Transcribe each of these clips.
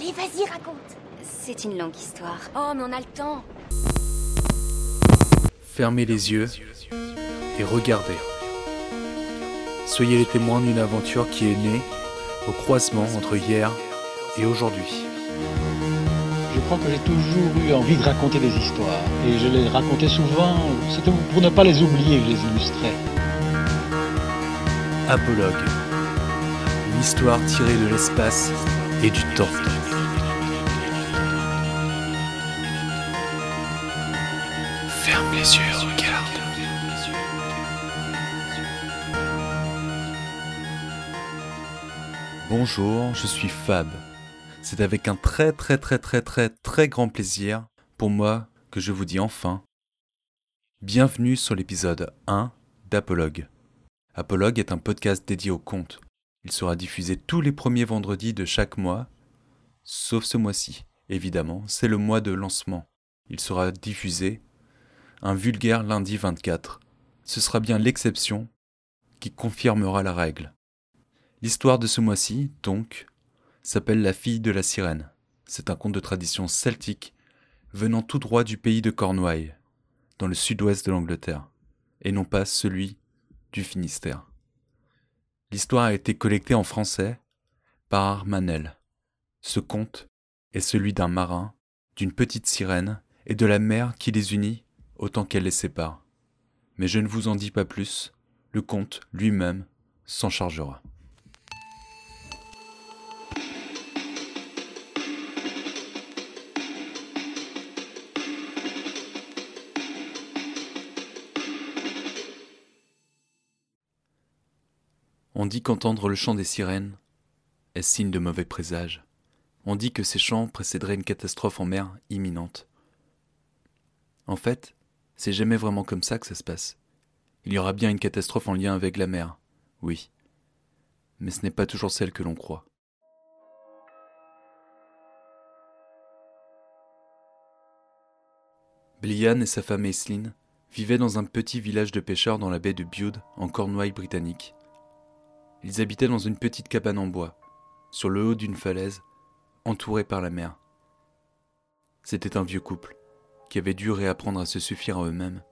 Allez, vas-y, raconte. C'est une longue histoire. Oh, mais on a le temps. Fermez les yeux et regardez. Soyez les témoins d'une aventure qui est née au croisement entre hier et aujourd'hui. Je crois que j'ai toujours eu envie de raconter des histoires. Et je les racontais souvent, c'était pour ne pas les oublier que je les illustrais. Apologue. Une histoire tirée de l'espace et du temps. Bonjour, je suis Fab. C'est avec un très très très très très très grand plaisir pour moi que je vous dis enfin bienvenue sur l'épisode 1 d'Apologue. Apologue est un podcast dédié au conte. Il sera diffusé tous les premiers vendredis de chaque mois, sauf ce mois-ci. Évidemment, c'est le mois de lancement. Il sera diffusé un vulgaire lundi 24. Ce sera bien l'exception qui confirmera la règle. L'histoire de ce mois-ci, donc, s'appelle La fille de la sirène. C'est un conte de tradition celtique venant tout droit du pays de Cornouailles, dans le sud-ouest de l'Angleterre, et non pas celui du Finistère. L'histoire a été collectée en français par Armanel. Ce conte est celui d'un marin, d'une petite sirène et de la mer qui les unit autant qu'elle les sépare. Mais je ne vous en dis pas plus, le conte lui-même s'en chargera. On dit qu'entendre le chant des sirènes est signe de mauvais présage. On dit que ces chants précéderaient une catastrophe en mer imminente. En fait, c'est jamais vraiment comme ça que ça se passe. Il y aura bien une catastrophe en lien avec la mer, oui. Mais ce n'est pas toujours celle que l'on croit. Blian et sa femme Aislinn vivaient dans un petit village de pêcheurs dans la baie de Bude, en Cornouailles britannique. Ils habitaient dans une petite cabane en bois, sur le haut d'une falaise, entourée par la mer. C'était un vieux couple, qui avait dû réapprendre à se suffire à eux-mêmes,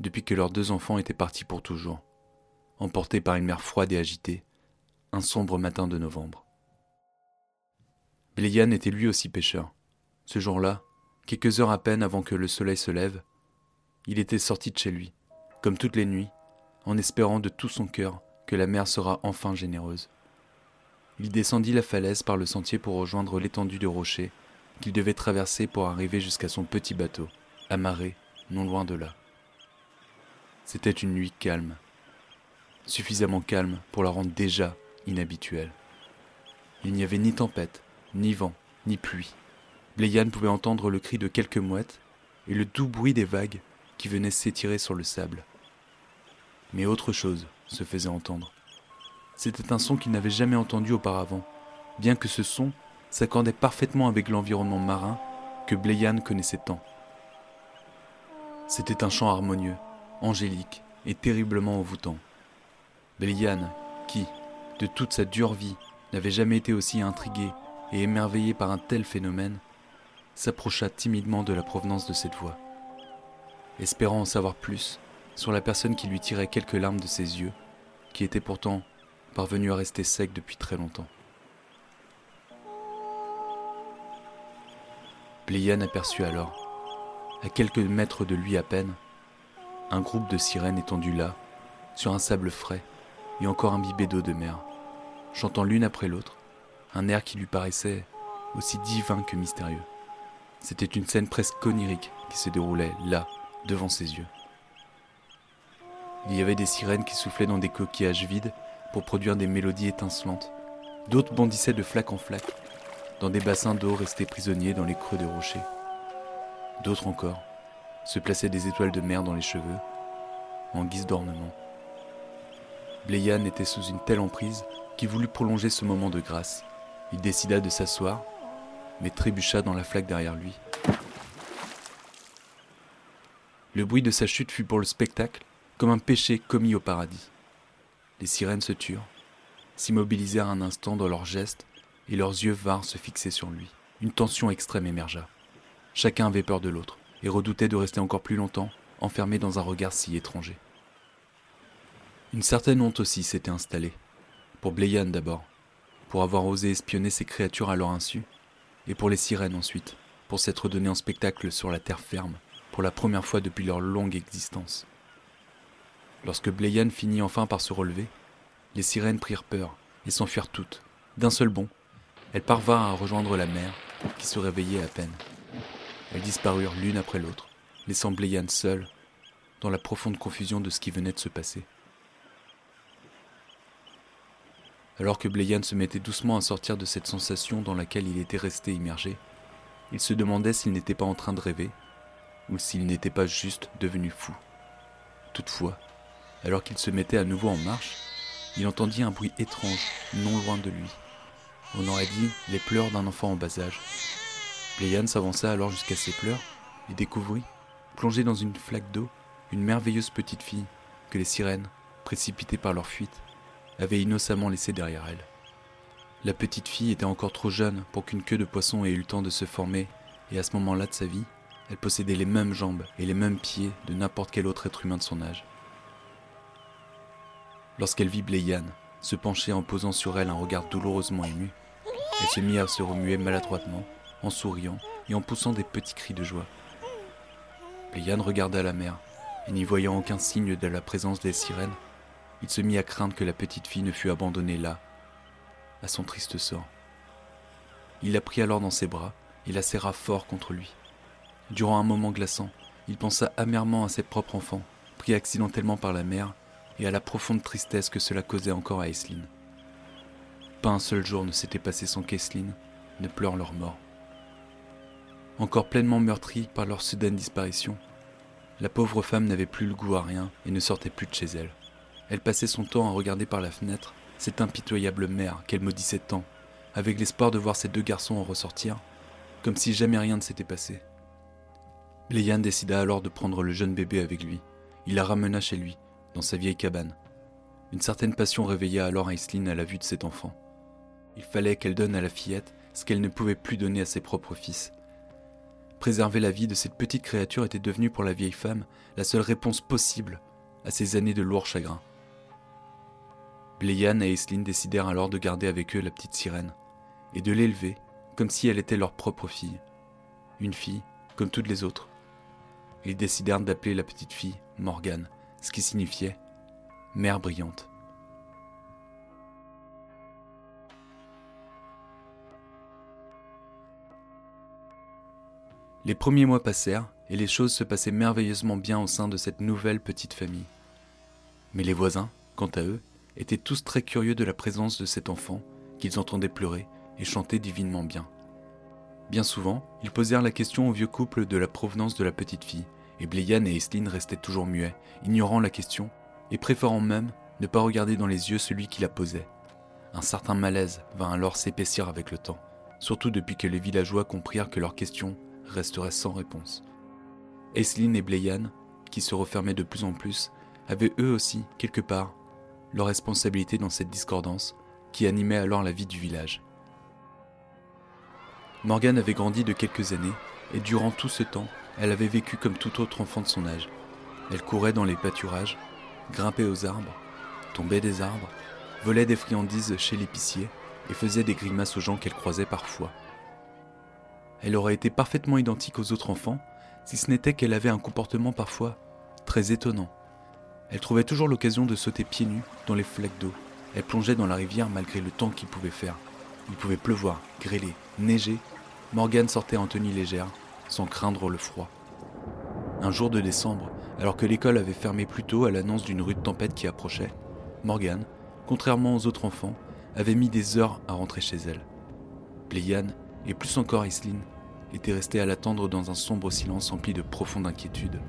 depuis que leurs deux enfants étaient partis pour toujours, emportés par une mer froide et agitée, un sombre matin de novembre. Bléyan était lui aussi pêcheur. Ce jour-là, quelques heures à peine avant que le soleil se lève, il était sorti de chez lui, comme toutes les nuits, en espérant de tout son cœur que la mer sera enfin généreuse. Il descendit la falaise par le sentier pour rejoindre l'étendue de rochers qu'il devait traverser pour arriver jusqu'à son petit bateau, amarré non loin de là. C'était une nuit calme, suffisamment calme pour la rendre déjà inhabituelle. Il n'y avait ni tempête, ni vent, ni pluie. Bléyan pouvait entendre le cri de quelques mouettes et le doux bruit des vagues qui venaient s'étirer sur le sable. Mais autre chose se faisait entendre. C'était un son qu'il n'avait jamais entendu auparavant, bien que ce son s'accordait parfaitement avec l'environnement marin que Bléyan connaissait tant. C'était un chant harmonieux, angélique et terriblement envoûtant. Bléyan, qui, de toute sa dure vie, n'avait jamais été aussi intrigué et émerveillé par un tel phénomène, s'approcha timidement de la provenance de cette voix. Espérant en savoir plus sur la personne qui lui tirait quelques larmes de ses yeux, qui étaient pourtant parvenus à rester secs depuis très longtemps. Bléyan aperçut alors, à quelques mètres de lui à peine, un groupe de sirènes étendues là, sur un sable frais et encore imbibé d'eau de mer, chantant l'une après l'autre, un air qui lui paraissait aussi divin que mystérieux. C'était une scène presque onirique qui se déroulait là, devant ses yeux. Il y avait des sirènes qui soufflaient dans des coquillages vides pour produire des mélodies étincelantes. D'autres bondissaient de flaque en flaque, dans des bassins d'eau restés prisonniers dans les creux de rochers. D'autres encore se plaçaient des étoiles de mer dans les cheveux, en guise d'ornement. Bléyan était sous une telle emprise qu'il voulut prolonger ce moment de grâce. Il décida de s'asseoir, mais trébucha dans la flaque derrière lui. Le bruit de sa chute fut pour le spectacle comme un péché commis au paradis. Les sirènes se turent, s'immobilisèrent un instant dans leurs gestes et leurs yeux vinrent se fixer sur lui. Une tension extrême émergea. Chacun avait peur de l'autre et redoutait de rester encore plus longtemps enfermé dans un regard si étranger. Une certaine honte aussi s'était installée. Pour Bléyan d'abord, pour avoir osé espionner ces créatures à leur insu, et pour les sirènes ensuite, pour s'être donné en spectacle sur la terre ferme, pour la première fois depuis leur longue existence. Lorsque Bléyan finit enfin par se relever, les sirènes prirent peur et s'enfuirent toutes. D'un seul bond, elles parvinrent à rejoindre la mer, qui se réveillait à peine. Elles disparurent l'une après l'autre, laissant Bléyan seul, dans la profonde confusion de ce qui venait de se passer. Alors que Bléyan se mettait doucement à sortir de cette sensation dans laquelle il était resté immergé, il se demandait s'il n'était pas en train de rêver, ou s'il n'était pas juste devenu fou. Toutefois, alors qu'il se mettait à nouveau en marche, il entendit un bruit étrange non loin de lui. On aurait dit les pleurs d'un enfant en bas âge. Bléyan s'avança alors jusqu'à ses pleurs et découvrit, plongée dans une flaque d'eau, une merveilleuse petite fille que les sirènes, précipitées par leur fuite, avaient innocemment laissée derrière elle. La petite fille était encore trop jeune pour qu'une queue de poisson ait eu le temps de se former, et à ce moment-là de sa vie, elle possédait les mêmes jambes et les mêmes pieds de n'importe quel autre être humain de son âge. Lorsqu'elle vit Bléyan se pencher en posant sur elle un regard douloureusement ému, elle se mit à se remuer maladroitement, en souriant et en poussant des petits cris de joie. Bléyan regarda la mer, et n'y voyant aucun signe de la présence des sirènes, il se mit à craindre que la petite fille ne fût abandonnée là, à son triste sort. Il la prit alors dans ses bras et la serra fort contre lui. Durant un moment glaçant, il pensa amèrement à ses propres enfants, pris accidentellement par la mer, et à la profonde tristesse que cela causait encore à Esline. Pas un seul jour ne s'était passé sans qu'Esline ne pleure leur mort. Encore pleinement meurtrie par leur soudaine disparition, la pauvre femme n'avait plus le goût à rien et ne sortait plus de chez elle. Elle passait son temps à regarder par la fenêtre cette impitoyable mère qu'elle maudissait tant, avec l'espoir de voir ses deux garçons en ressortir, comme si jamais rien ne s'était passé. Léane décida alors de prendre le jeune bébé avec lui. Il la ramena chez lui, sa vieille cabane. Une certaine passion réveilla alors Aislinn à la vue de cet enfant. Il fallait qu'elle donne à la fillette ce qu'elle ne pouvait plus donner à ses propres fils. Préserver la vie de cette petite créature était devenu pour la vieille femme la seule réponse possible à ces années de lourds chagrins. Bléyan et Aislinn décidèrent alors de garder avec eux la petite sirène et de l'élever comme si elle était leur propre fille. Une fille comme toutes les autres. Ils décidèrent d'appeler la petite fille Morgane, ce qui signifiait mère brillante. Les premiers mois passèrent et les choses se passaient merveilleusement bien au sein de cette nouvelle petite famille. Mais les voisins, quant à eux, étaient tous très curieux de la présence de cet enfant qu'ils entendaient pleurer et chanter divinement bien. Bien souvent, ils posèrent la question au vieux couple de la provenance de la petite fille, et Bléyan et Esline restaient toujours muets, ignorant la question, et préférant même ne pas regarder dans les yeux celui qui la posait. Un certain malaise vint alors s'épaissir avec le temps, surtout depuis que les villageois comprirent que leurs questions resteraient sans réponse. Esline et Bléyan, qui se refermaient de plus en plus, avaient eux aussi, quelque part, leur responsabilité dans cette discordance qui animait alors la vie du village. Morgane avait grandi de quelques années, et durant tout ce temps, elle avait vécu comme tout autre enfant de son âge. Elle courait dans les pâturages, grimpait aux arbres, tombait des arbres, volait des friandises chez l'épicier et faisait des grimaces aux gens qu'elle croisait parfois. Elle aurait été parfaitement identique aux autres enfants, si ce n'était qu'elle avait un comportement parfois très étonnant. Elle trouvait toujours l'occasion de sauter pieds nus dans les flaques d'eau. Elle plongeait dans la rivière malgré le temps qu'il pouvait faire. Il pouvait pleuvoir, grêler, neiger. Morgane sortait en tenue légère, sans craindre le froid. Un jour de décembre, alors que l'école avait fermé plus tôt à l'annonce d'une rude tempête qui approchait, Morgane, contrairement aux autres enfants, avait mis des heures à rentrer chez elle. Pléiane, et plus encore Isline, étaient restés à l'attendre dans un sombre silence empli de profonde inquiétude,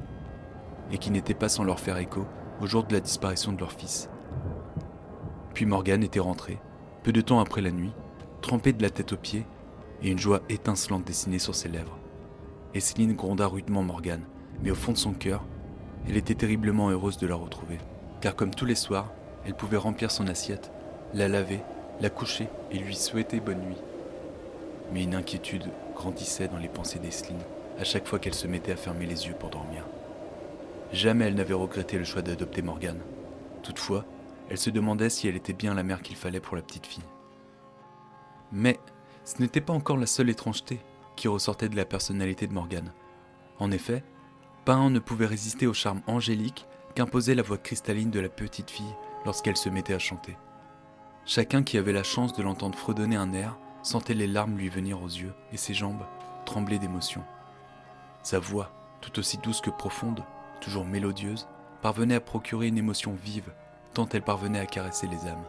et qui n'était pas sans leur faire écho au jour de la disparition de leur fils. Puis Morgane était rentrée, peu de temps après la nuit, trempée de la tête aux pieds, et une joie étincelante dessinée sur ses lèvres. Esseline gronda rudement Morgane, mais au fond de son cœur, elle était terriblement heureuse de la retrouver, car comme tous les soirs, elle pouvait remplir son assiette, la laver la coucher et lui souhaiter bonne nuit. Mais une inquiétude grandissait dans les pensées d'Esline à chaque fois qu'elle se mettait à fermer les yeux pour dormir. Jamais elle n'avait regretté le choix d'adopter Morgane. Toutefois, elle se demandait si elle était bien la mère qu'il fallait pour la petite fille. Mais ce n'était pas encore la seule étrangeté qui ressortait de la personnalité de Morgane. En effet, pas un ne pouvait résister au charme angélique qu'imposait la voix cristalline de la petite fille lorsqu'elle se mettait à chanter. Chacun qui avait la chance de l'entendre fredonner un air sentait les larmes lui venir aux yeux et ses jambes trembler d'émotion. Sa voix, tout aussi douce que profonde, toujours mélodieuse, parvenait à procurer une émotion vive, tant elle parvenait à caresser les âmes.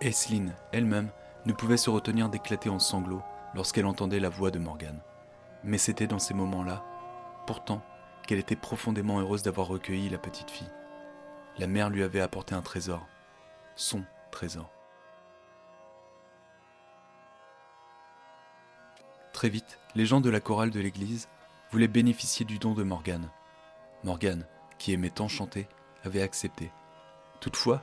Esseline, elle-même, ne pouvait se retenir d'éclater en sanglots lorsqu'elle entendait la voix de Morgane. Mais c'était dans ces moments-là, pourtant, qu'elle était profondément heureuse d'avoir recueilli la petite fille. La mère lui avait apporté un trésor, son trésor. Très vite, les gens de la chorale de l'église voulaient bénéficier du don de Morgane. Morgane, qui aimait tant chanter, avait accepté. Toutefois,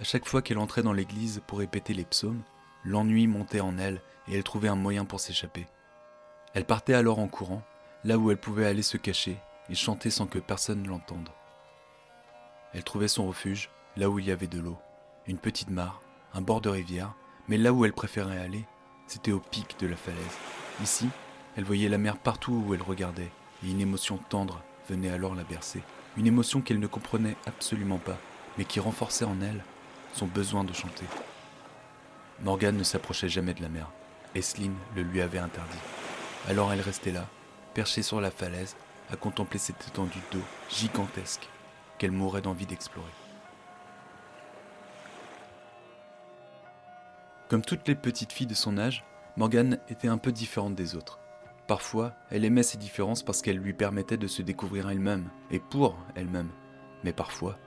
à chaque fois qu'elle entrait dans l'église pour répéter les psaumes, l'ennui montait en elle et elle trouvait un moyen pour s'échapper. Elle partait alors en courant, là où elle pouvait aller se cacher et chanter sans que personne l'entende. Elle trouvait son refuge là où il y avait de l'eau, une petite mare, un bord de rivière, mais là où elle préférait aller, c'était au pic de la falaise. Ici, elle voyait la mer partout où elle regardait, et une émotion tendre venait alors la bercer. Une émotion qu'elle ne comprenait absolument pas, mais qui renforçait en elle son besoin de chanter. Morgane ne s'approchait jamais de la mer. Esline le lui avait interdit. Alors elle restait là, perchée sur la falaise, à contempler cette étendue d'eau gigantesque qu'elle mourait d'envie d'explorer. Comme toutes les petites filles de son âge, Morgane était un peu différente des autres. Parfois, elle aimait ces différences parce qu'elles lui permettaient de se découvrir elle-même, et pour elle-même. Mais parfois,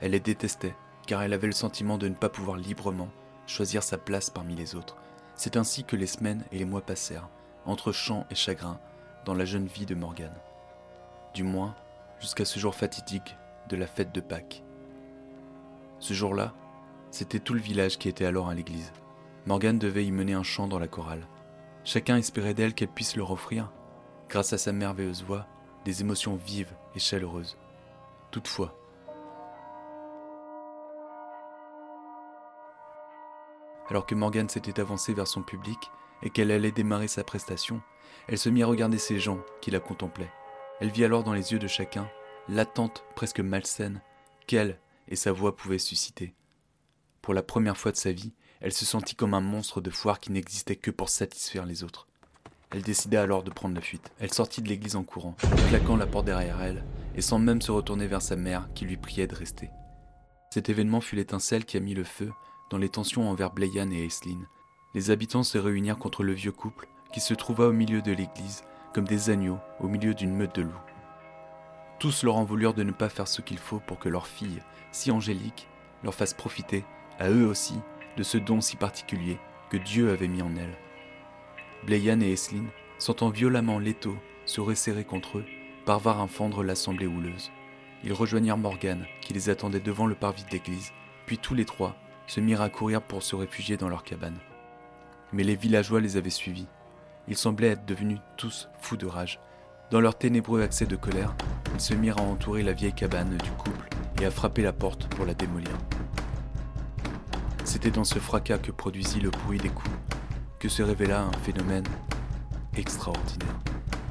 elle les détestait, car elle avait le sentiment de ne pas pouvoir librement choisir sa place parmi les autres. C'est ainsi que les semaines et les mois passèrent, entre chant et chagrin, dans la jeune vie de Morgane. Du moins, jusqu'à ce jour fatidique de la fête de Pâques. Ce jour-là, c'était tout le village qui était alors à l'église. Morgane devait y mener un chant dans la chorale. Chacun espérait d'elle qu'elle puisse leur offrir, grâce à sa merveilleuse voix, des émotions vives et chaleureuses. Toutefois, alors que Morgane s'était avancée vers son public et qu'elle allait démarrer sa prestation, elle se mit à regarder ces gens qui la contemplaient. Elle vit alors dans les yeux de chacun l'attente presque malsaine qu'elle et sa voix pouvaient susciter. Pour la première fois de sa vie, elle se sentit comme un monstre de foire qui n'existait que pour satisfaire les autres. Elle décida alors de prendre la fuite. Elle sortit de l'église en courant, claquant la porte derrière elle, et sans même se retourner vers sa mère qui lui priait de rester. Cet événement fut l'étincelle qui a mis le feu dans les tensions envers Blayan et Aislinn. Les habitants se réunirent contre le vieux couple qui se trouva au milieu de l'église comme des agneaux au milieu d'une meute de loups. Tous leur en voulurent de ne pas faire ce qu'il faut pour que leur fille, si angélique, leur fasse profiter, à eux aussi, de ce don si particulier que Dieu avait mis en elle. Blayan et Eslin, sentant violemment l'étau se resserrer contre eux, parvinrent à fendre l'assemblée houleuse. Ils rejoignirent Morgane, qui les attendait devant le parvis de l'église, puis tous les trois se mirent à courir pour se réfugier dans leur cabane. Mais les villageois les avaient suivis. Ils semblaient être devenus tous fous de rage. Dans leur ténébreux accès de colère, ils se mirent à entourer la vieille cabane du couple et à frapper la porte pour la démolir. C'était dans ce fracas que produisit le bruit des coups que se révéla un phénomène extraordinaire.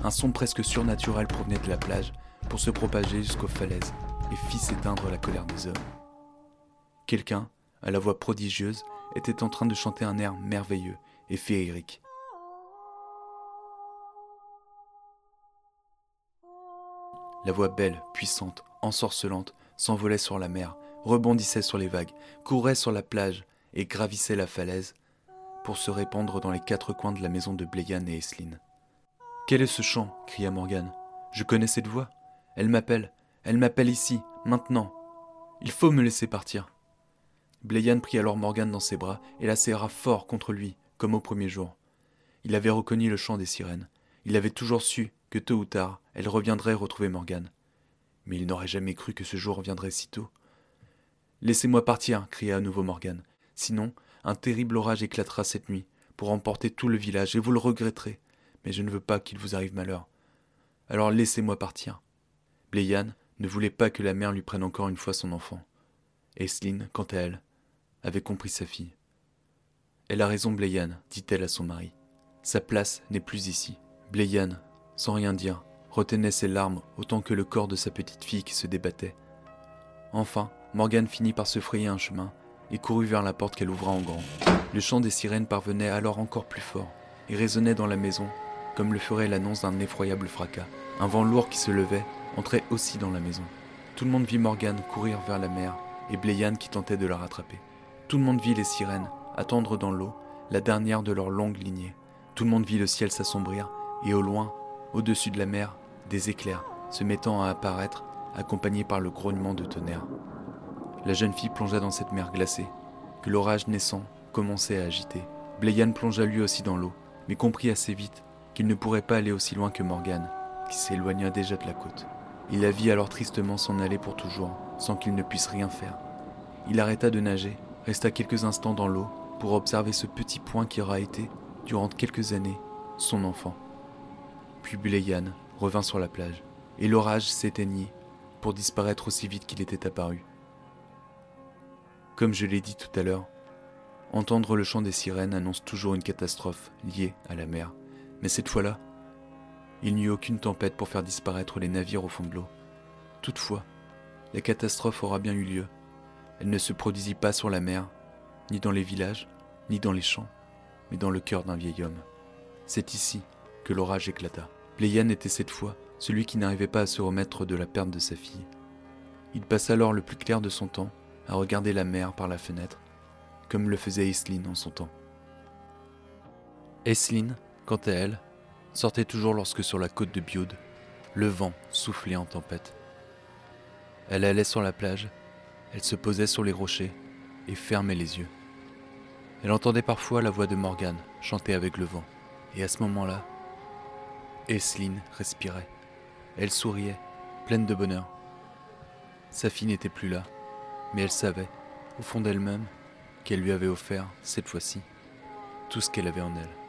Un son presque surnaturel provenait de la plage pour se propager jusqu'aux falaises et fit s'éteindre la colère des hommes. Quelqu'un, à la voix prodigieuse, était en train de chanter un air merveilleux et féerique. La voix belle, puissante, ensorcelante, s'envolait sur la mer, rebondissait sur les vagues, courait sur la plage et gravissait la falaise pour se répandre dans les quatre coins de la maison de Blayan et Esline. Quel est ce chant? cria Morgane. Je connais cette voix. Elle m'appelle. Elle m'appelle ici, maintenant. Il faut me laisser partir. Blayan prit alors Morgane dans ses bras et la serra fort contre lui, comme au premier jour. Il avait reconnu le chant des sirènes. Il avait toujours su que tôt ou tard, elle reviendrait retrouver Morgane. Mais il n'aurait jamais cru que ce jour viendrait si tôt. Laissez-moi partir, cria à nouveau Morgane. Sinon, Un terrible orage éclatera cette nuit pour emporter tout le village, et vous le regretterez. Mais je ne veux pas qu'il vous arrive malheur. Alors laissez-moi partir. Bléyan ne voulait pas que la mère lui prenne encore une fois son enfant. Esline, quant à elle, avait compris sa fille. Elle a raison, Bléyan, dit-elle à son mari. Sa place n'est plus ici. Bléyan, sans rien dire, retenait ses larmes autant que le corps de sa petite fille qui se débattait. Enfin, Morgane finit par se frayer un chemin et courut vers la porte qu'elle ouvra en grand. Le chant des sirènes parvenait alors encore plus fort et résonnait dans la maison comme le ferait l'annonce d'un effroyable fracas. Un vent lourd qui se levait entrait aussi dans la maison. Tout le monde vit Morgane courir vers la mer et Bléyan qui tentait de la rattraper. Tout le monde vit les sirènes attendre dans l'eau la dernière de leur longue lignée. Tout le monde vit le ciel s'assombrir et au loin, au-dessus de la mer, des éclairs se mettant à apparaître, accompagnés par le grognement de tonnerre. La jeune fille plongea dans cette mer glacée, que l'orage naissant commençait à agiter. Bléyan plongea lui aussi dans l'eau, mais comprit assez vite qu'il ne pourrait pas aller aussi loin que Morgane, qui s'éloigna déjà de la côte. Il la vit alors tristement s'en aller pour toujours, sans qu'il ne puisse rien faire. Il arrêta de nager, resta quelques instants dans l'eau pour observer ce petit point qui aura été, durant quelques années, son enfant. Puis Bléyan revint sur la plage, et l'orage s'éteignit pour disparaître aussi vite qu'il était apparu. Comme je l'ai dit tout à l'heure, entendre le chant des sirènes annonce toujours une catastrophe liée à la mer, mais cette fois-là, il n'y eut aucune tempête pour faire disparaître les navires au fond de l'eau. Toutefois, la catastrophe aura bien eu lieu. Elle ne se produisit pas sur la mer, ni dans les villages, ni dans les champs, mais dans le cœur d'un vieil homme. C'est ici que l'orage éclata. Pléian était cette fois celui qui n'arrivait pas à se remettre de la perte de sa fille. Il passa alors le plus clair de son temps à regarder la mer par la fenêtre, comme le faisait Esline en son temps. Esline, quant à elle, sortait toujours lorsque sur la côte de Biode, le vent soufflait en tempête. Elle allait sur la plage, elle se posait sur les rochers et fermait les yeux. Elle entendait parfois la voix de Morgane chanter avec le vent, et à ce moment-là, Esline respirait. Elle souriait, pleine de bonheur. Sa fille n'était plus là, mais elle savait, au fond d'elle-même, qu'elle lui avait offert, cette fois-ci, tout ce qu'elle avait en elle.